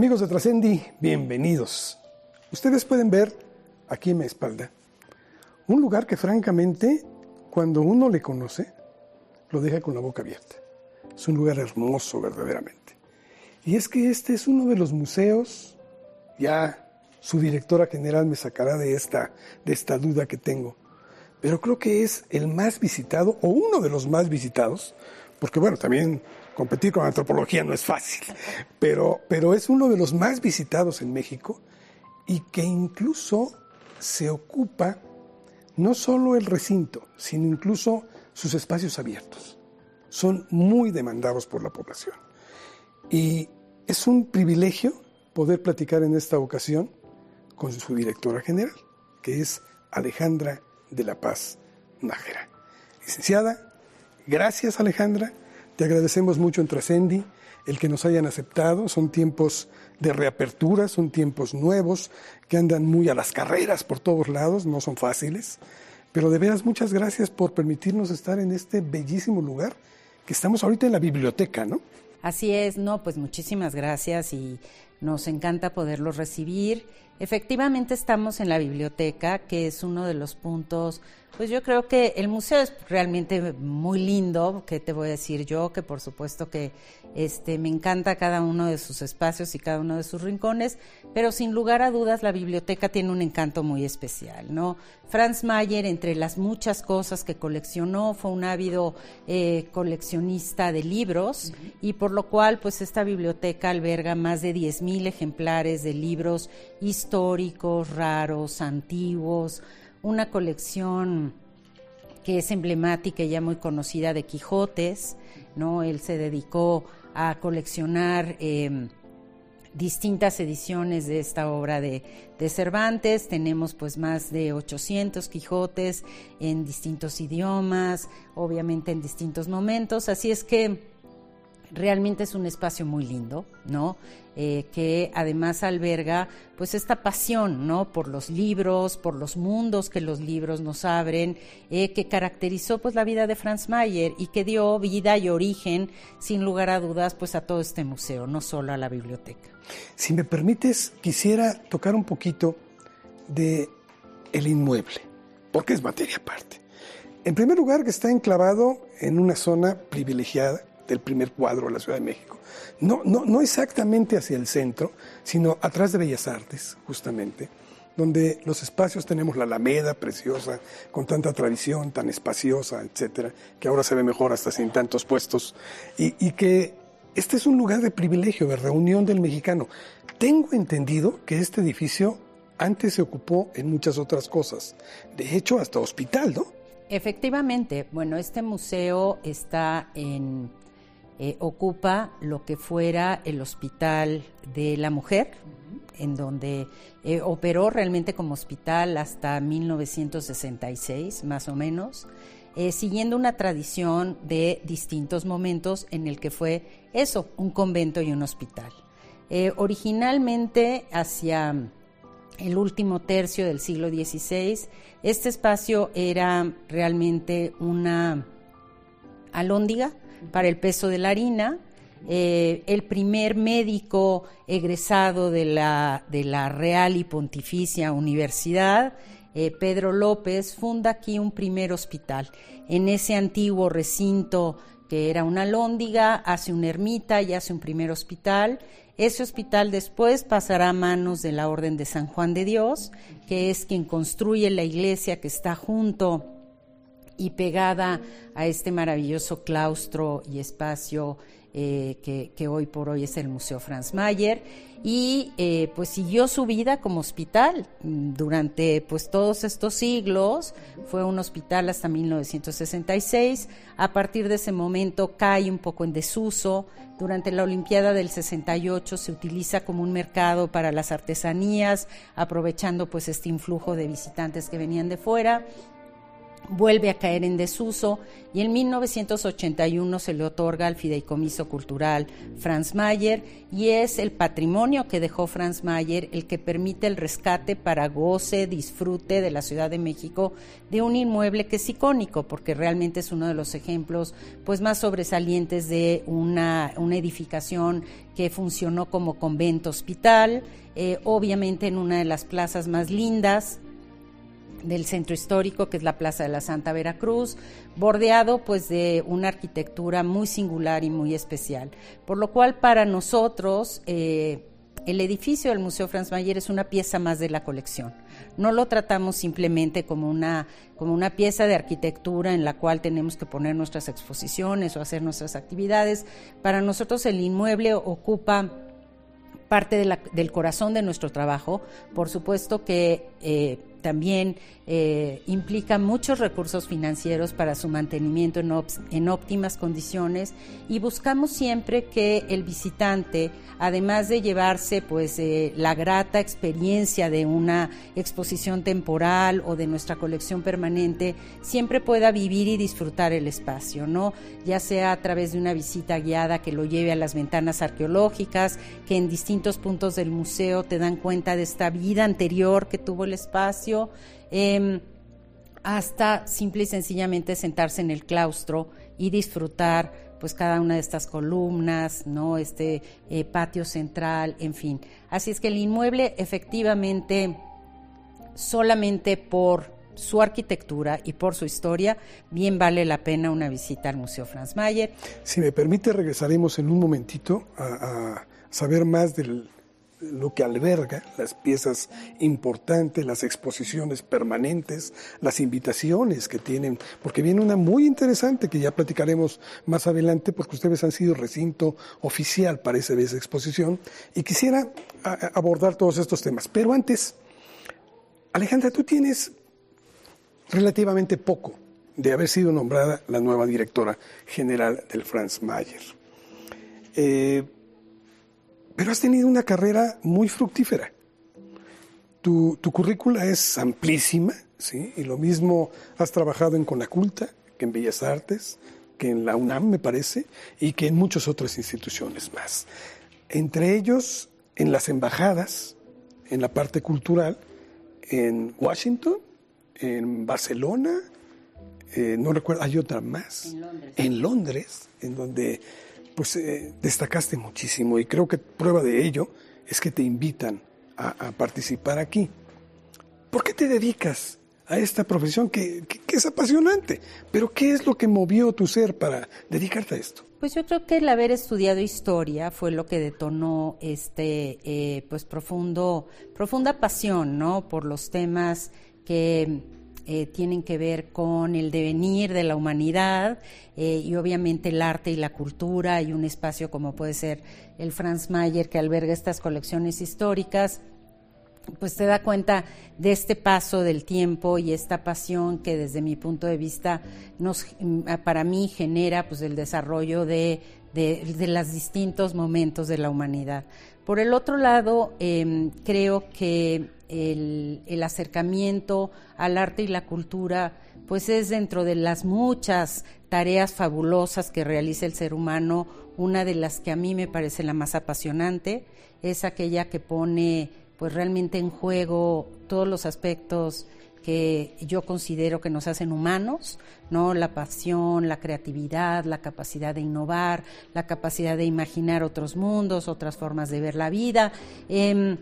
Amigos de Trascendi, bienvenidos. Ustedes pueden ver aquí en mi espalda un lugar que francamente, cuando uno le conoce, lo deja con la boca abierta. Es un lugar hermoso verdaderamente. Y es que este es uno de los museos, ya su directora general me sacará de esta, de esta duda que tengo, pero creo que es el más visitado o uno de los más visitados, porque bueno, también competir con antropología no es fácil, pero, pero es uno de los más visitados en México y que incluso se ocupa no solo el recinto, sino incluso sus espacios abiertos. Son muy demandados por la población. Y es un privilegio poder platicar en esta ocasión con su directora general, que es Alejandra de la Paz Nájera. Licenciada, gracias Alejandra, te agradecemos mucho en Trascendi el que nos hayan aceptado, son tiempos de reapertura, son tiempos nuevos que andan muy a las carreras por todos lados, no son fáciles, pero de veras muchas gracias por permitirnos estar en este bellísimo lugar que estamos ahorita en la biblioteca, ¿no? Así es, no, pues muchísimas gracias y nos encanta poderlos recibir. Efectivamente estamos en la biblioteca, que es uno de los puntos pues yo creo que el museo es realmente muy lindo, que te voy a decir yo, que por supuesto que este me encanta cada uno de sus espacios y cada uno de sus rincones, pero sin lugar a dudas la biblioteca tiene un encanto muy especial, ¿no? Franz Mayer, entre las muchas cosas que coleccionó, fue un ávido eh, coleccionista de libros y por lo cual pues esta biblioteca alberga más de 10.000 ejemplares de libros históricos, raros, antiguos, una colección que es emblemática y ya muy conocida de Quijotes, ¿no? Él se dedicó a coleccionar em, distintas ediciones de esta obra de, de, Cervantes. Tenemos pues más de 800 Quijotes en distintos idiomas, obviamente en distintos momentos. Así es que realmente es un espacio muy lindo, ¿no? Eh, que además alberga pues esta pasión, ¿no? Por los libros, por los mundos que los libros nos abren, eh, que caracterizó pues la vida de Franz Mayer y que dio vida y origen, sin lugar a dudas, pues a todo este museo, no solo a la biblioteca. Si me permites, quisiera tocar un poquito de el inmueble, porque es materia aparte. En primer lugar, que está enclavado en una zona privilegiada, del primer cuadro de la Ciudad de México. No, no, no exactamente hacia el centro, sino atrás de Bellas Artes, justamente, donde los espacios tenemos la Alameda preciosa, con tanta tradición, tan espaciosa, etcétera, que ahora se ve mejor hasta sin tantos puestos, y, y que este es un lugar de privilegio, de reunión del mexicano. Tengo entendido que este edificio antes se ocupó en muchas otras cosas, de hecho hasta hospital, ¿no? Efectivamente, bueno, este museo está en eh, ocupa lo que fuera el Hospital de la Mujer, en donde eh, operó realmente como hospital hasta 1966, más o menos, eh, siguiendo una tradición de distintos momentos en el que fue eso, un convento y un hospital. originalmente, hacia el último tercio del siglo XVI, este espacio era realmente una alóndiga, para el peso de la harina. Eh, el primer médico egresado de la, de la Real y Pontificia Universidad, eh, Pedro López, funda aquí un primer hospital. En ese antiguo recinto que era una lóndiga, hace una ermita y hace un primer hospital. Ese hospital después pasará a manos de la Orden de San Juan de Dios, que es quien construye la iglesia que está junto y pegada a este maravilloso claustro y espacio eh, que, hoy por hoy es el Museo Franz Mayer. Y eh, pues siguió su vida como hospital durante pues todos estos siglos. Fue un hospital hasta 1966 a partir de ese momento cae un poco en desuso. Durante la Olimpiada del 68 se utiliza como un mercado para las artesanías aprovechando pues este influjo de visitantes que venían de fuera vuelve a caer en desuso y en 1981 se le otorga al Fideicomiso Cultural Franz Mayer y es el patrimonio que dejó Franz Mayer el que permite el rescate para goce, disfrute de la Ciudad de México de un inmueble que es icónico porque realmente es uno de los ejemplos pues más sobresalientes de una, una edificación que funcionó como convento hospital, eh, obviamente en una de las plazas más lindas del centro histórico, que es la Plaza de la Santa Veracruz, bordeado pues de una arquitectura muy singular y muy especial. Por lo cual para nosotros eh, el edificio del Museo Franz Mayer es una pieza más de la colección. No lo tratamos simplemente como una, como una pieza de arquitectura en la cual tenemos que poner nuestras exposiciones o hacer nuestras actividades. Para nosotros el inmueble ocupa parte del corazón de nuestro trabajo. Por supuesto que eh, también eh, implica muchos recursos financieros para su mantenimiento en, óptimas condiciones y buscamos siempre que el visitante, además de llevarse pues eh, la grata experiencia de una exposición temporal o de nuestra colección permanente, siempre pueda vivir y disfrutar el espacio, ¿no? Ya sea a través de una visita guiada que lo lleve a las ventanas arqueológicas, que en distintos puntos del museo te dan cuenta de esta vida anterior que tuvo el espacio Em, hasta simple y sencillamente sentarse en el claustro y disfrutar pues cada una de estas columnas, ¿no? Este eh, patio central, en fin. Así es que el inmueble efectivamente solamente por su arquitectura y por su historia, bien vale la pena una visita al Museo Franz Mayer. Si me permite, regresaremos en un momentito a saber más del lo que alberga las piezas importantes, las exposiciones permanentes, las invitaciones que tienen, porque viene una muy interesante que ya platicaremos más adelante, porque ustedes han sido recinto oficial para esa exposición, y quisiera abordar todos estos temas. Pero antes, Alejandra, tú tienes relativamente poco de haber sido nombrada la nueva directora general del Franz Mayer. Eh, pero has tenido una carrera muy fructífera. Tu, tu currícula es amplísima, ¿sí? Y lo mismo has trabajado en Conaculta, que en Bellas Artes, que en la UNAM, me parece, y que en muchas otras instituciones más. Entre ellos, en las embajadas, en la parte cultural, en Washington, en Barcelona, eh, no recuerdo, hay otra más, en Londres, en, Londres, en donde pues eh, destacaste muchísimo y creo que prueba de ello es que te invitan a, participar aquí. ¿Por qué te dedicas a esta profesión que, es apasionante? Pero ¿qué es lo que movió tu ser para dedicarte a esto? Pues yo creo que el haber estudiado historia fue lo que detonó este eh, pues profundo, profunda pasión, ¿no? Por los temas que eh, tienen que ver con el devenir de la humanidad eh, y obviamente el arte y la cultura y un espacio como puede ser el Franz Mayer que alberga estas colecciones históricas pues te da cuenta de este paso del tiempo y esta pasión que desde mi punto de vista nos, para mí genera pues el desarrollo de, de, los distintos momentos de la humanidad. Por el otro lado, em, creo que el, acercamiento al arte y la cultura, pues es dentro de las muchas tareas fabulosas que realiza el ser humano, una de las que a mí me parece la más apasionante, es aquella que pone pues realmente en juego todos los aspectos que yo considero que nos hacen humanos, ¿no? La pasión, la creatividad, la capacidad de innovar, la capacidad de imaginar otros mundos, otras formas de ver la vida. Em,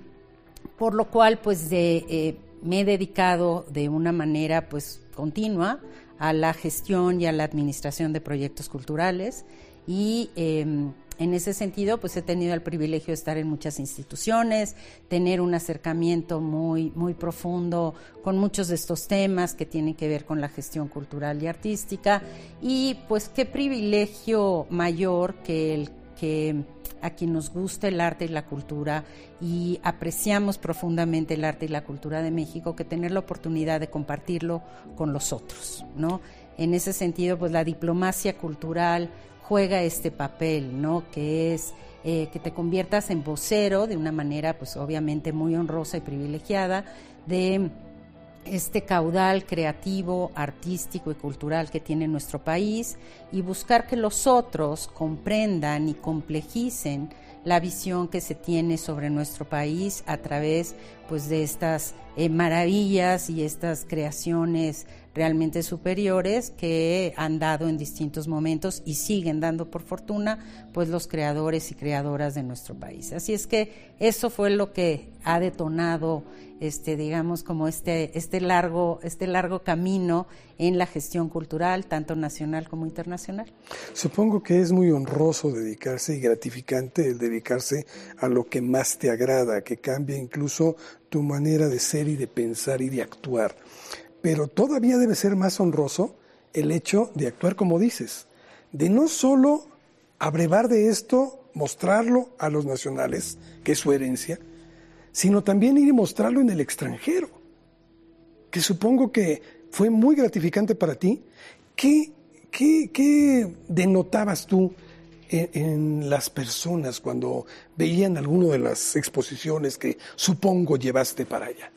por lo cual pues eh, me he dedicado de una manera pues continua a la gestión y a la administración de proyectos culturales y em, en ese sentido pues he tenido el privilegio de estar en muchas instituciones, tener un acercamiento muy muy profundo con muchos de estos temas que tienen que ver con la gestión cultural y artística y pues qué privilegio mayor que el que a quien nos gusta el arte y la cultura y apreciamos profundamente el arte y la cultura de México que tener la oportunidad de compartirlo con los otros, ¿no? En ese sentido, pues la diplomacia cultural juega este papel, ¿no? Que es eh, que te conviertas en vocero de una manera, pues obviamente muy honrosa y privilegiada de este caudal creativo, artístico y cultural que tiene nuestro país y buscar que los otros comprendan y complejicen la visión que se tiene sobre nuestro país a través pues de estas eh, maravillas y estas creaciones realmente superiores que han dado en distintos momentos y siguen dando por fortuna pues los creadores y creadoras de nuestro país. Así es que eso fue lo que ha detonado este digamos como este este largo este largo camino en la gestión cultural tanto nacional como internacional. Supongo que es muy honroso dedicarse y gratificante el dedicarse a lo que más te agrada, que cambia incluso tu manera de ser y de pensar y de actuar. Pero todavía debe ser más honroso el hecho de actuar como dices, de no solo abrevar de esto, mostrarlo a los nacionales, que es su herencia, sino también ir y mostrarlo en el extranjero, que supongo que fue muy gratificante para ti. ¿Qué, qué, denotabas tú en, en, las personas cuando veían alguna de las exposiciones que supongo llevaste para allá?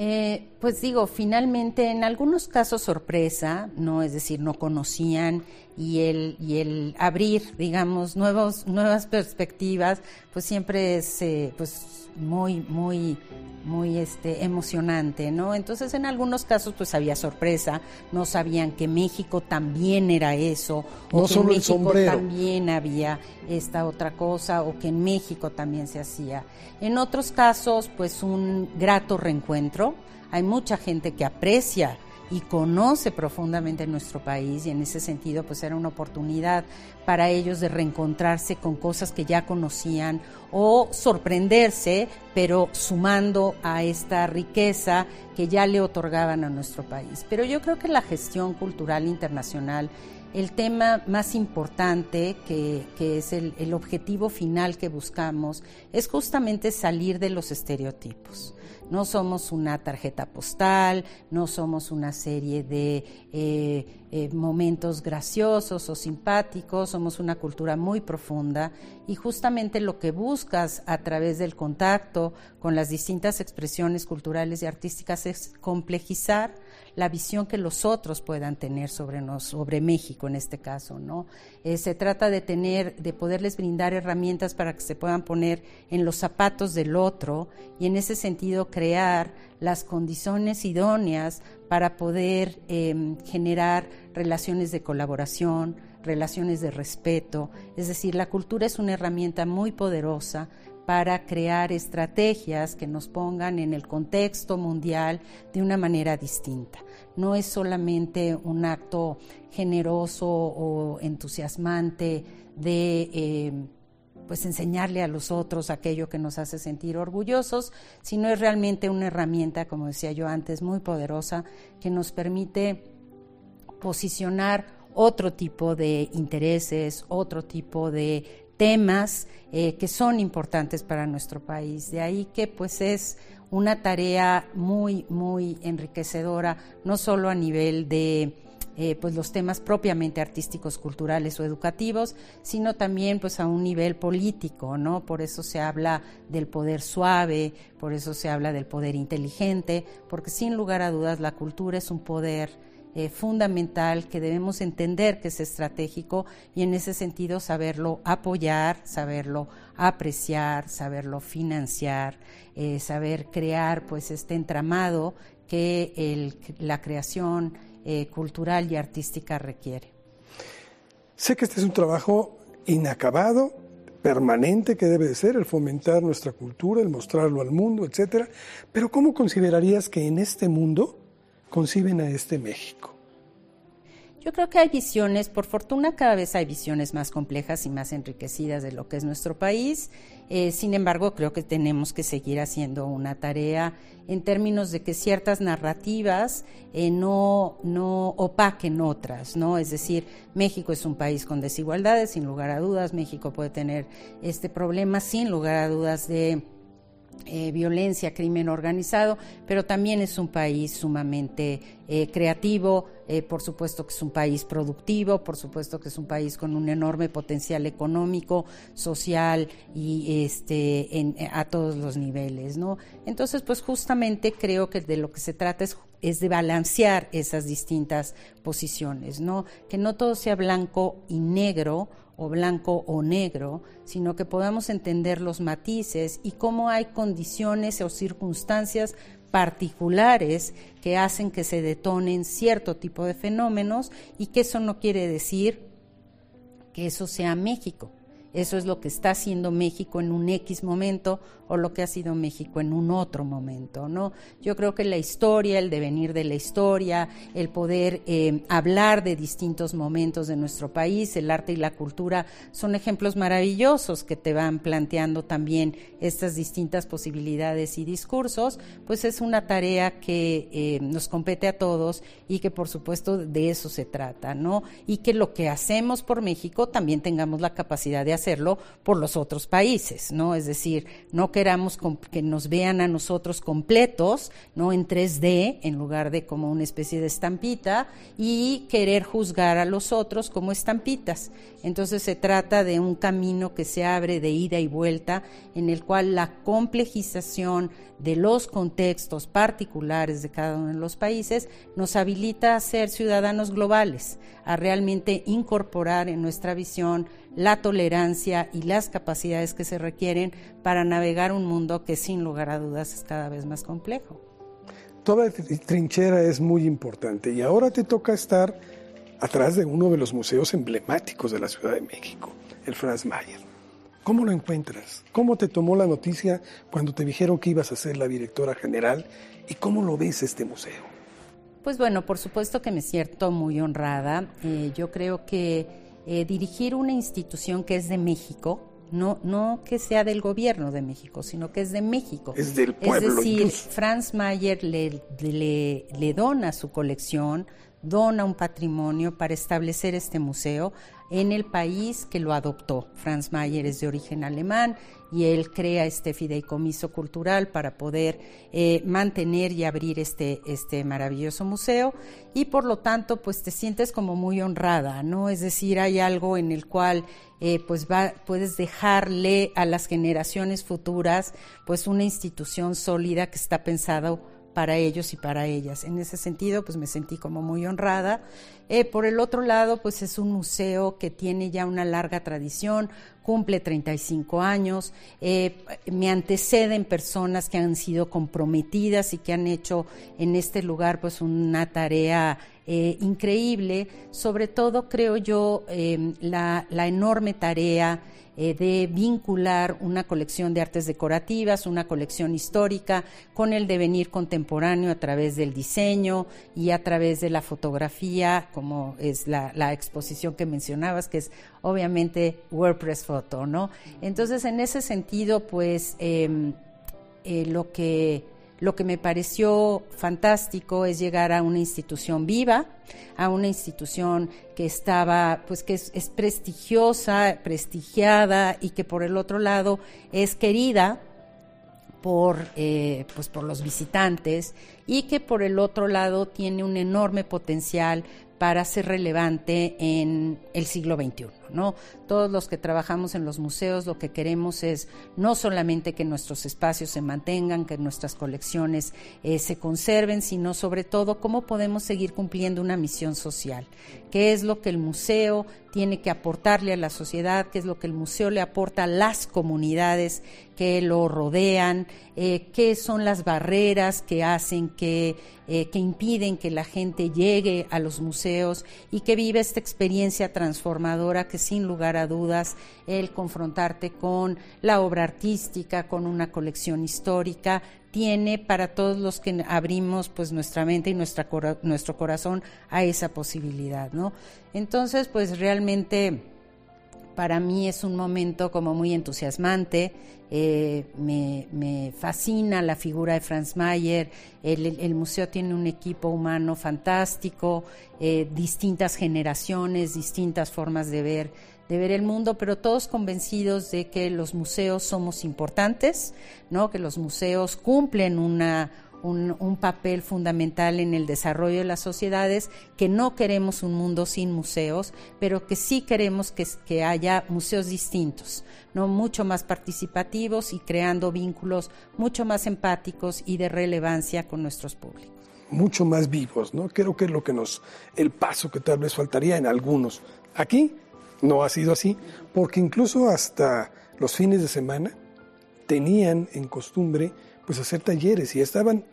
Eh, pues digo, finalmente en algunos casos sorpresa, no es decir, no conocían y el y el abrir, digamos, nuevos nuevas perspectivas, pues siempre es eh, pues muy muy muy este emocionante, ¿no? Entonces en algunos casos pues había sorpresa, no sabían que México también era eso, o que en México también había esta otra cosa, o que en México también se hacía. En otros casos pues un grato reencuentro, hay mucha gente que aprecia y conoce profundamente nuestro país y en ese sentido pues era una oportunidad para ellos de reencontrarse con cosas que ya conocían o sorprenderse pero sumando a esta riqueza que ya le otorgaban a nuestro país. Pero yo creo que la gestión cultural internacional el tema más importante, que, es el, el, objetivo final que buscamos, es justamente salir de los estereotipos. No somos una tarjeta postal, no somos una serie de eh, eh, momentos graciosos o simpáticos, somos una cultura muy profunda y justamente lo que buscas a través del contacto con las distintas expresiones culturales y artísticas es complejizar la visión que los otros puedan tener sobre México en este caso, ¿no? Eh, se trata de tener, de poderles brindar herramientas para que se puedan poner en los zapatos del otro y en ese sentido crear las condiciones idóneas para poder em, generar relaciones de colaboración, relaciones de respeto. Es decir, la cultura es una herramienta muy poderosa para crear estrategias que nos pongan en el contexto mundial de una manera distinta. No es solamente un acto generoso o entusiasmante de eh, pues enseñarle a los otros aquello que nos hace sentir orgullosos, sino es realmente una herramienta, como decía yo antes, muy poderosa que nos permite posicionar otro tipo de intereses, otro tipo de temas eh, que son importantes para nuestro país. De ahí que pues es una tarea muy, muy enriquecedora, no solo a nivel de eh, pues los temas propiamente artísticos, culturales o educativos, sino también pues a un nivel político, ¿no? Por eso se habla del poder suave, por eso se habla del poder inteligente, porque sin lugar a dudas la cultura es un poder eh, fundamental que debemos entender que es estratégico y en ese sentido saberlo apoyar, saberlo apreciar, saberlo financiar, eh, saber crear pues este entramado que la creación eh, cultural y artística requiere. Sé que este es un trabajo inacabado, permanente que debe de ser, el fomentar nuestra cultura, el mostrarlo al mundo, etcétera. Pero ¿cómo considerarías que en este mundo conciben a este México? Yo creo que hay visiones, por fortuna cada vez hay visiones más complejas y más enriquecidas de lo que es nuestro país. Eh, sin embargo, creo que tenemos que seguir haciendo una tarea en términos de que ciertas narrativas eh, no, no opaquen otras, ¿no? Es decir, México es un país con desigualdades, sin lugar a dudas. México puede tener este problema, sin lugar a dudas, de eh, violencia, crimen organizado, pero también es un país sumamente eh, creativo, eh, por supuesto que es un país productivo, por supuesto que es un país con un enorme potencial económico, social y este a todos los niveles, ¿no? Entonces, pues justamente creo que de lo que se trata es es de balancear esas distintas posiciones, ¿no? Que no todo sea blanco y negro o blanco o negro, sino que podamos entender los matices y cómo hay condiciones o circunstancias particulares que hacen que se detonen cierto tipo de fenómenos y que eso no quiere decir que eso sea México. Eso es lo que está haciendo México en un X momento o lo que ha sido México en un otro momento, ¿no? Yo creo que la historia, el devenir de la historia, el poder eh, hablar de distintos momentos de nuestro país, el arte y la cultura son ejemplos maravillosos que te van planteando también estas distintas posibilidades y discursos, pues es una tarea que eh, nos compete a todos y que por supuesto de eso se trata, ¿no? Y que lo que hacemos por México también tengamos la capacidad de hacerlo por los otros países, ¿no? Es decir, no queramos que nos vean a nosotros completos, ¿no? En 3D, en lugar de como una especie de estampita, y querer juzgar a los otros como estampitas. Entonces se trata de un camino que se abre de ida y vuelta, en el cual la complejización de los contextos particulares de cada uno de los países nos habilita a ser ciudadanos globales, a realmente incorporar en nuestra visión la tolerancia y las capacidades que se requieren para navegar un mundo que sin lugar a dudas es cada vez más complejo. Toda trinchera es muy importante y ahora te toca estar atrás de uno de los museos emblemáticos de la Ciudad de México, el Franz Mayer. ¿Cómo lo encuentras? ¿Cómo te tomó la noticia cuando te dijeron que ibas a ser la directora general? ¿Y cómo lo ves este museo? Pues bueno, por supuesto que me siento muy honrada. Eh, yo creo que eh, dirigir una institución que es de México, no, no que sea del gobierno de México, sino que es de México. Es del pueblo. Es decir, Franz Mayer le, le, le dona su colección, dona un patrimonio para establecer este museo en el país que lo adoptó. Franz Mayer es de origen alemán y él crea este fideicomiso cultural para poder eh, mantener y abrir este, este maravilloso museo y por lo tanto pues te sientes como muy honrada, ¿no? Es decir, hay algo en el cual eh, pues puedes dejarle a las generaciones futuras pues una institución sólida que está pensado para ellos y para ellas. En ese sentido, pues me sentí como muy honrada. Eh, por el otro lado, pues es un museo que tiene ya una larga tradición, cumple 35 años, eh, me anteceden personas que han sido comprometidas y que han hecho en este lugar pues una tarea eh, increíble, sobre todo creo yo la, la enorme tarea eh, de vincular una colección de artes decorativas, una colección histórica, con el devenir contemporáneo a través del diseño y a través de la fotografía, como es la, exposición que mencionabas, que es obviamente WordPress Photo, ¿no? Entonces, en ese sentido, pues em, eh, lo que lo que me pareció fantástico es llegar a una institución viva, a una institución que estaba, pues que es, prestigiosa, prestigiada y que por el otro lado es querida por, eh, pues por los visitantes y que por el otro lado tiene un enorme potencial para ser relevante en el siglo XXI. ¿no? Todos los que trabajamos en los museos lo que queremos es no solamente que nuestros espacios se mantengan, que nuestras colecciones eh, se conserven, sino sobre todo cómo podemos seguir cumpliendo una misión social, qué es lo que el museo tiene que aportarle a la sociedad, qué es lo que el museo le aporta a las comunidades que lo rodean, eh, qué son las barreras que hacen que, eh, que impiden que la gente llegue a los museos y que vive esta experiencia transformadora que sin lugar a dudas el confrontarte con la obra artística, con una colección histórica, tiene para todos los que abrimos pues nuestra mente y nuestra, nuestro corazón a esa posibilidad, ¿no? Entonces, pues realmente para mí es un momento como muy entusiasmante. Eh, me, fascina la figura de Franz Mayer. El, museo tiene un equipo humano fantástico, eh, distintas generaciones, distintas formas de ver, de ver el mundo, pero todos convencidos de que los museos somos importantes, ¿no? que los museos cumplen una un, papel fundamental en el desarrollo de las sociedades, que no queremos un mundo sin museos, pero que sí queremos que, que haya museos distintos, no mucho más participativos y creando vínculos mucho más empáticos y de relevancia con nuestros públicos. Mucho más vivos, ¿no? Creo que es lo que nos, el paso que tal vez faltaría en algunos. Aquí no ha sido así, porque incluso hasta los fines de semana tenían en costumbre pues hacer talleres y estaban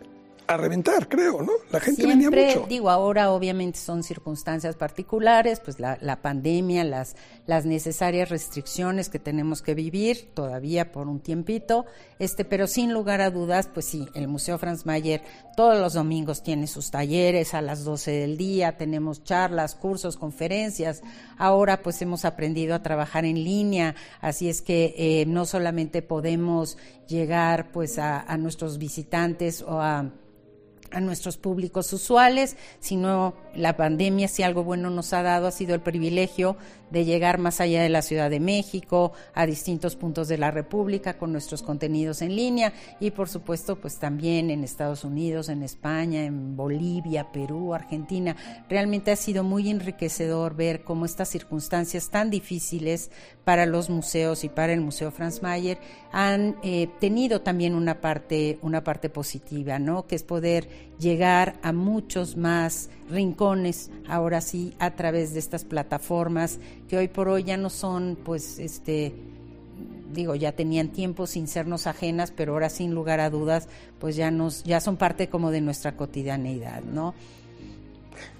a reventar, creo, ¿no? La gente venía mucho. Digo, ahora obviamente son circunstancias particulares, pues la, la, pandemia, las, las necesarias restricciones que tenemos que vivir todavía por un tiempito, este, pero sin lugar a dudas, pues sí, el Museo Franz Mayer todos los domingos tiene sus talleres a las 12 del día, tenemos charlas, cursos, conferencias. Ahora pues hemos aprendido a trabajar en línea, así es que eh, no solamente podemos llegar pues a, a nuestros visitantes o a a nuestros públicos usuales, sino la pandemia, si algo bueno nos ha dado, ha sido el privilegio de llegar más allá de la Ciudad de México, a distintos puntos de la República con nuestros contenidos en línea y por supuesto pues también en Estados Unidos, en España, en Bolivia, Perú, Argentina. Realmente ha sido muy enriquecedor ver cómo estas circunstancias tan difíciles para los museos y para el Museo Franz Mayer han eh, tenido también una parte, una parte positiva, ¿no? Que es poder llegar a muchos más rincones, ahora sí, a través de estas plataformas que hoy por hoy ya no son, pues, este, digo, ya tenían tiempo sin sernos ajenas, pero ahora sin lugar a dudas, pues ya nos, ya son parte como de nuestra cotidianeidad, ¿no?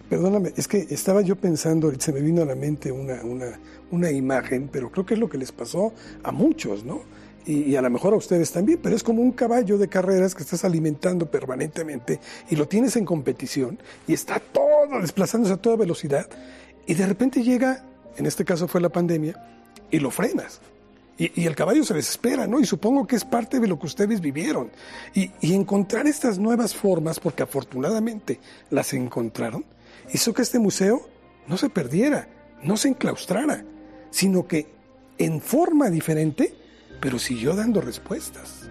Perdóname, es que estaba yo pensando, se me vino a la mente una, una, una imagen, pero creo que es lo que les pasó a muchos, ¿no? Y, a lo mejor a ustedes también, pero es como un caballo de carreras que estás alimentando permanentemente y lo tienes en competición y está todo desplazándose a toda velocidad y de repente llega, en este caso fue la pandemia, y lo frenas. Y, el caballo se desespera, ¿no? Y supongo que es parte de lo que ustedes vivieron. Y, encontrar estas nuevas formas, porque afortunadamente las encontraron, hizo que este museo no se perdiera, no se enclaustrara, sino que en forma diferente pero siguió dando respuestas.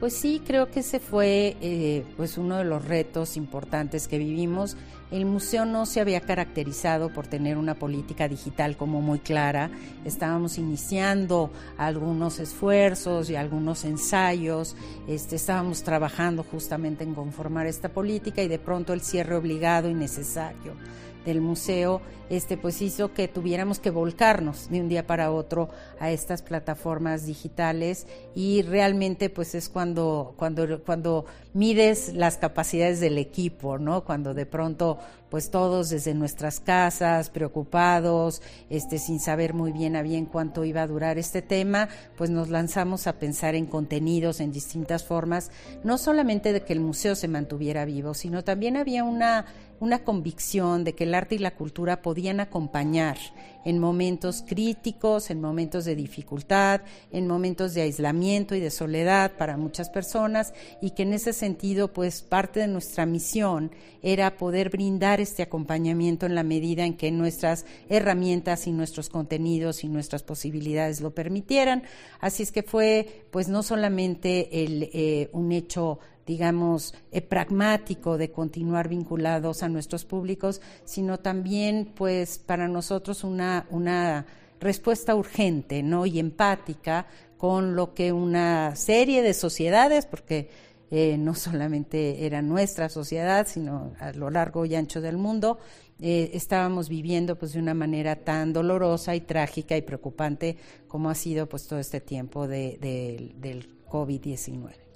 Pues sí, creo que ese fue eh, pues uno de los retos importantes que vivimos. El museo no se había caracterizado por tener una política digital como muy clara. Estábamos iniciando algunos esfuerzos y algunos ensayos. Este, estábamos trabajando justamente en conformar esta política y de pronto el cierre obligado y necesario del museo, este, pues hizo que tuviéramos que volcarnos de un día para otro a estas plataformas digitales. Y realmente pues es cuando, cuando, cuando mides las capacidades del equipo, ¿no? Cuando de pronto pues todos desde nuestras casas, preocupados, este, sin saber muy bien a bien cuánto iba a durar este tema, pues nos lanzamos a pensar en contenidos en distintas formas, no solamente de que el museo se mantuviera vivo, sino también había una una convicción de que el arte y la cultura podían acompañar en momentos críticos, en momentos de dificultad, en momentos de aislamiento y de soledad para muchas personas y que en ese sentido pues parte de nuestra misión era poder brindar este acompañamiento en la medida en que nuestras herramientas y nuestros contenidos y nuestras posibilidades lo permitieran. Así es que fue pues no solamente el, eh, un hecho digamos, eh, pragmático de continuar vinculados a nuestros públicos, sino también, pues, para nosotros una, una respuesta urgente, ¿no? Y empática con lo que una serie de sociedades, porque eh, no solamente era nuestra sociedad, sino a lo largo y ancho del mundo, eh, estábamos viviendo pues de una manera tan dolorosa y trágica y preocupante como ha sido pues todo este tiempo de, del COVID-19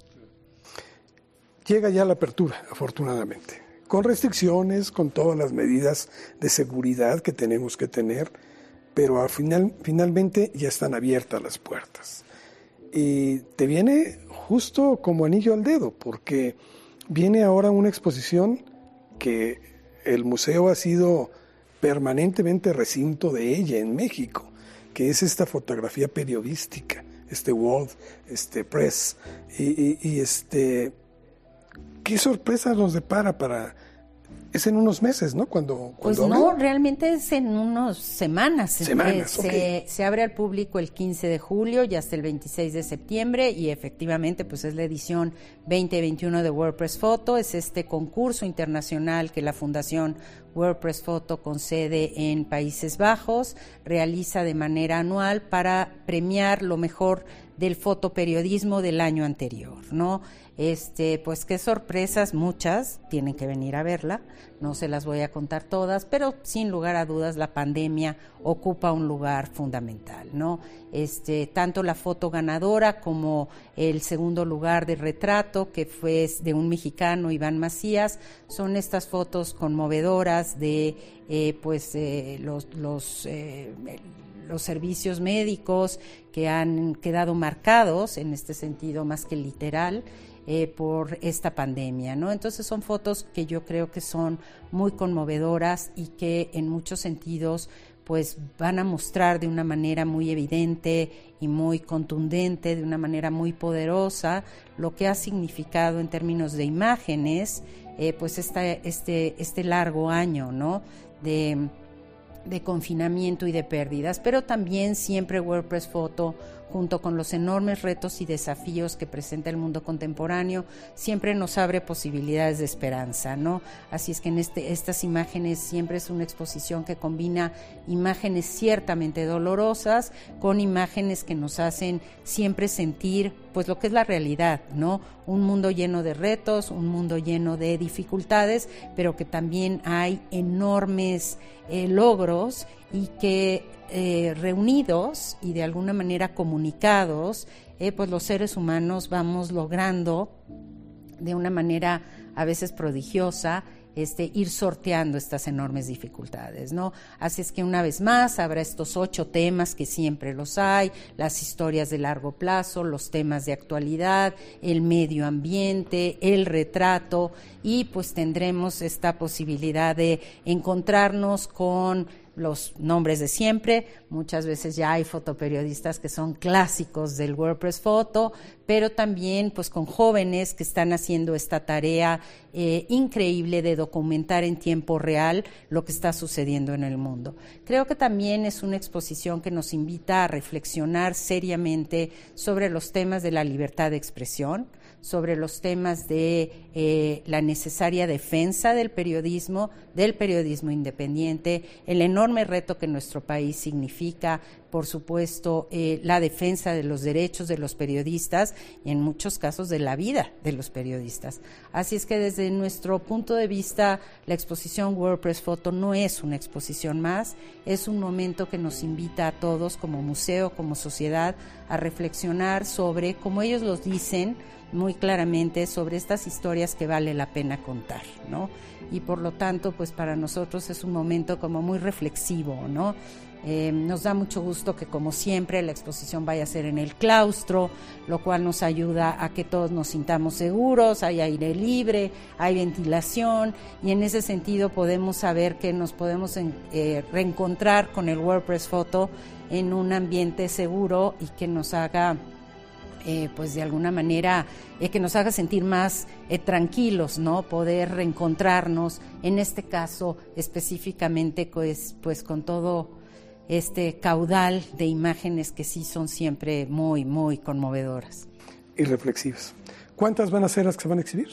llega ya la apertura, afortunadamente, con restricciones, con todas las medidas de seguridad que tenemos que tener, pero al final, finalmente ya están abiertas las puertas. Y te viene justo como anillo al dedo, porque viene ahora una exposición que el museo ha sido permanentemente recinto de ella en México, que es esta fotografía periodística, este World, este Press, y, este, ¿qué sorpresa nos depara para es en unos meses, ¿no? Cuando, pues no, realmente es en unas semanas. Semanas, se, se, abre al público el 15 de julio y hasta el 26 de septiembre y efectivamente pues es la edición 2021 de WordPress Photo, es este concurso internacional que la Fundación WordPress Photo con sede en Países Bajos realiza de manera anual para premiar lo mejor del fotoperiodismo del año anterior, ¿no? Este, pues qué sorpresas, muchas, tienen que venir a verla, no se las voy a contar todas, pero sin lugar a dudas la pandemia ocupa un lugar fundamental, ¿no? Este, tanto la foto ganadora como el segundo lugar de retrato, que fue de un mexicano, Iván Macías, son estas fotos conmovedoras de eh, pues eh, los, eh, los servicios médicos que han quedado marcados en este sentido más que literal eh, por esta pandemia, ¿no? Entonces son fotos que yo creo que son muy conmovedoras y que en muchos sentidos pues van a mostrar de una manera muy evidente y muy contundente, de una manera muy poderosa, lo que ha significado en términos de imágenes, eh, pues esta, este, este largo año, ¿no? De, de confinamiento y de pérdidas, pero también siempre WordPress Photo junto con los enormes retos y desafíos que presenta el mundo contemporáneo, siempre nos abre posibilidades de esperanza, ¿no? Así es que en este, estas imágenes siempre es una exposición que combina imágenes ciertamente dolorosas con imágenes que nos hacen siempre sentir pues lo que es la realidad, ¿no? Un mundo lleno de retos, un mundo lleno de dificultades, pero que también hay enormes eh, logros y que eh, reunidos y de alguna manera comunicados, eh, pues los seres humanos vamos logrando de una manera a veces prodigiosa este, ir sorteando estas enormes dificultades, ¿no? Así es que una vez más habrá estos ocho temas que siempre los hay, las historias de largo plazo, los temas de actualidad, el medio ambiente, el retrato y pues tendremos esta posibilidad de encontrarnos con los nombres de siempre. Muchas veces ya hay fotoperiodistas que son clásicos del WordPress Photo, pero también pues con jóvenes que están haciendo esta tarea eh, increíble de documentar en tiempo real lo que está sucediendo en el mundo. Creo que también es una exposición que nos invita a reflexionar seriamente sobre los temas de la libertad de expresión, sobre los temas de eh, la necesaria defensa del periodismo, del periodismo independiente, el enorme reto que nuestro país significa, por supuesto, eh, la defensa de los derechos de los periodistas y en muchos casos de la vida de los periodistas. Así es que desde nuestro punto de vista, la exposición WordPress Photo no es una exposición más, es un momento que nos invita a todos como museo, como sociedad, a reflexionar sobre, como ellos los dicen, muy claramente sobre estas historias que vale la pena contar, ¿no? Y por lo tanto, pues para nosotros es un momento como muy reflexivo, ¿no? Eh, nos da mucho gusto que, como siempre, la exposición vaya a ser en el claustro, lo cual nos ayuda a que todos nos sintamos seguros, hay aire libre, hay ventilación y en ese sentido podemos saber que nos podemos eh, reencontrar con el WordPress Photo en un ambiente seguro y que nos haga eh, pues de alguna manera que nos haga sentir más tranquilos, ¿no? Poder reencontrarnos, en este caso específicamente pues, pues con todo este caudal de imágenes que sí son siempre muy, muy conmovedoras. Y reflexivas. ¿Cuántas van a ser las que se van a exhibir?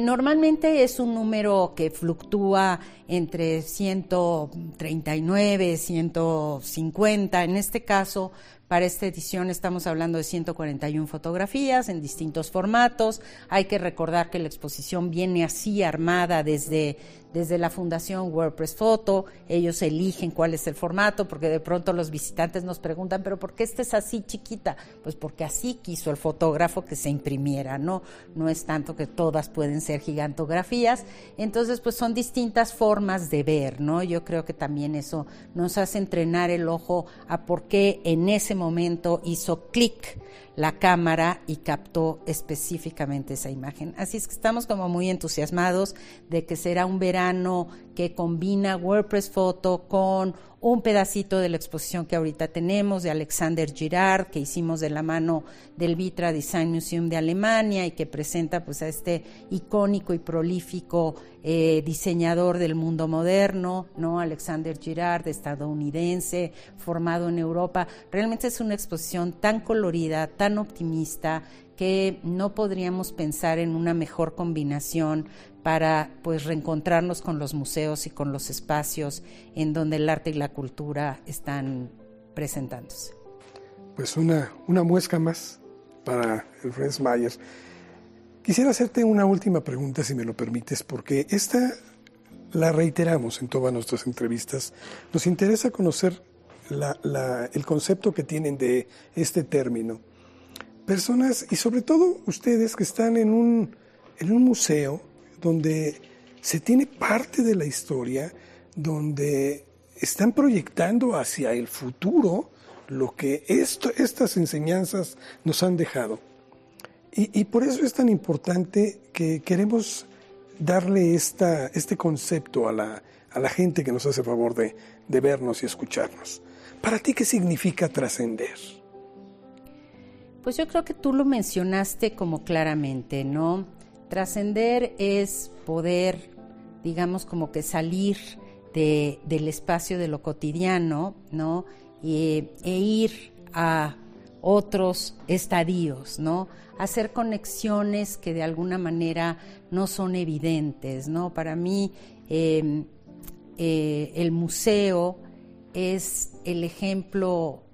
normalmente es un número que fluctúa entre 139, 150. En este caso, para esta edición estamos hablando de 141 fotografías en distintos formatos. Hay que recordar que la exposición viene así armada desde desde la Fundación WordPress Photo, ellos eligen cuál es el formato, porque de pronto los visitantes nos preguntan, pero ¿por qué esta es así chiquita? Pues porque así quiso el fotógrafo que se imprimiera, ¿no? No es tanto que todas pueden ser gigantografías, entonces pues son distintas formas de ver, ¿no? Yo creo que también eso nos hace entrenar el ojo a por qué en ese momento hizo clic la cámara y captó específicamente esa imagen. Así es que estamos como muy entusiasmados de que será un verano que combina WordPress Photo con un pedacito de la exposición que ahorita tenemos de Alexander Girard, que hicimos de la mano del Vitra Design Museum de Alemania y que presenta pues a este icónico y prolífico eh, diseñador del mundo moderno, ¿no? Alexander Girard, estadounidense, formado en Europa. Realmente es una exposición tan colorida, tan optimista, que no podríamos pensar en una mejor combinación para pues reencontrarnos con los museos y con los espacios en donde el arte y la cultura están presentándose. Pues una, una muesca más para el Franz Mayer. Quisiera hacerte una última pregunta, si me lo permites, porque esta la reiteramos en todas nuestras entrevistas. Nos interesa conocer el concepto que tienen de este término. Personas, y sobre todo ustedes que están en un, en un museo, donde se tiene parte de la historia, donde están proyectando hacia el futuro lo que esto, estas enseñanzas nos han dejado. Y, por eso es tan importante que queremos darle esta, este concepto a la, a la gente que nos hace favor de, de vernos y escucharnos. ¿Para ti qué significa trascender? Pues yo creo que tú lo mencionaste como claramente, ¿no? Trascender es poder, digamos, como que salir de, del espacio de lo cotidiano, ¿no? e ir a otros estadios, ¿no? Hacer conexiones que de alguna manera no son evidentes, ¿no? Para mí, em, eh, el museo es el ejemplo,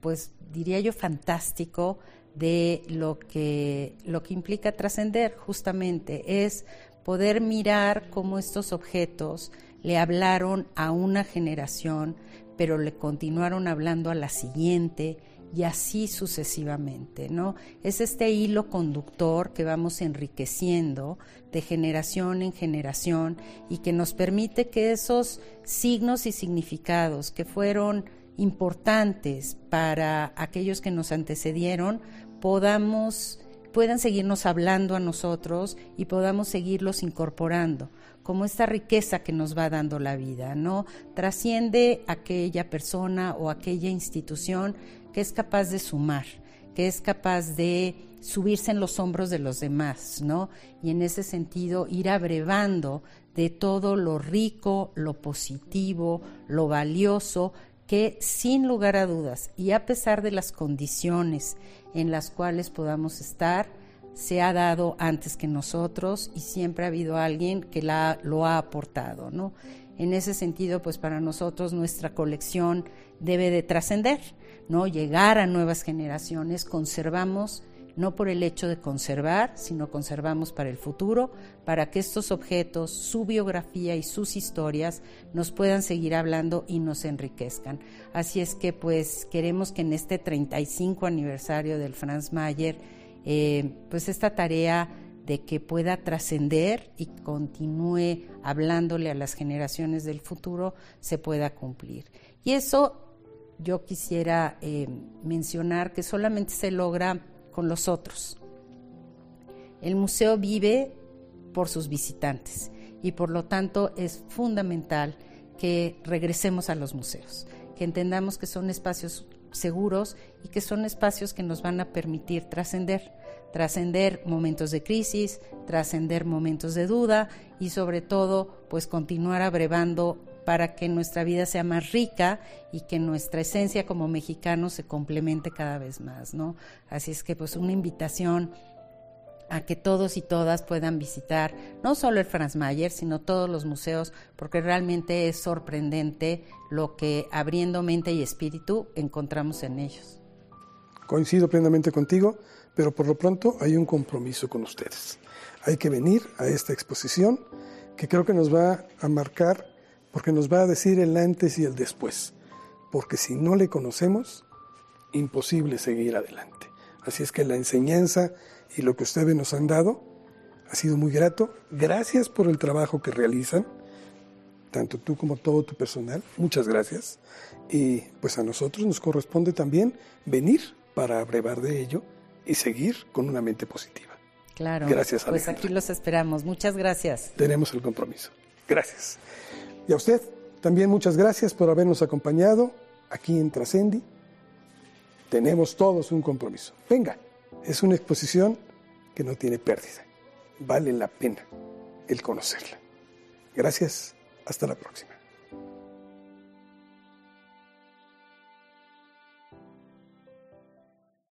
pues diría yo, fantástico de lo que, lo que implica trascender justamente, es poder mirar cómo estos objetos le hablaron a una generación, pero le continuaron hablando a la siguiente y así sucesivamente, ¿no? Es este hilo conductor que vamos enriqueciendo de generación en generación y que nos permite que esos signos y significados que fueron importantes para aquellos que nos antecedieron, podamos puedan seguirnos hablando a nosotros y podamos seguirlos incorporando, como esta riqueza que nos va dando la vida, ¿no? Trasciende aquella persona o aquella institución que es capaz de sumar, que es capaz de subirse en los hombros de los demás, ¿no? Y en ese sentido ir abrevando de todo lo rico, lo positivo, lo valioso que sin lugar a dudas y a pesar de las condiciones en las cuales podamos estar, se ha dado antes que nosotros y siempre ha habido alguien que la, lo ha aportado, ¿no? En ese sentido, pues para nosotros nuestra colección debe de trascender, ¿no? Llegar a nuevas generaciones, conservamos no por el hecho de conservar, sino conservamos para el futuro, para que estos objetos, su biografía y sus historias nos puedan seguir hablando y nos enriquezcan. Así es que pues queremos que en este 35 aniversario del Franz Mayer, eh, pues esta tarea de que pueda trascender y continúe hablándole a las generaciones del futuro se pueda cumplir. Y eso yo quisiera eh, mencionar que solamente se logra con los otros. El museo vive por sus visitantes y por lo tanto es fundamental que regresemos a los museos, que entendamos que son espacios seguros y que son espacios que nos van a permitir trascender, trascender momentos de crisis, trascender momentos de duda y sobre todo pues continuar abrevando para que nuestra vida sea más rica y que nuestra esencia como mexicanos se complemente cada vez más, ¿no? Así es que pues una invitación a que todos y todas puedan visitar no solo el Franz Mayer, sino todos los museos, porque realmente es sorprendente lo que abriendo mente y espíritu encontramos en ellos. Coincido plenamente contigo, pero por lo pronto hay un compromiso con ustedes. Hay que venir a esta exposición que creo que nos va a marcar porque nos va a decir el antes y el después, porque si no le conocemos, imposible seguir adelante. Así es que la enseñanza y lo que ustedes nos han dado ha sido muy grato. Gracias por el trabajo que realizan, tanto tú como todo tu personal. Muchas gracias. Y pues a nosotros nos corresponde también venir para abrevar de ello y seguir con una mente positiva. Claro. Gracias, Pues Alejandra. aquí los esperamos. Muchas gracias. Tenemos el compromiso. Gracias. Y a usted también muchas gracias por habernos acompañado aquí en Trascendi. Tenemos todos un compromiso. Venga, es una exposición que no tiene pérdida. Vale la pena el conocerla. Gracias. Hasta la próxima.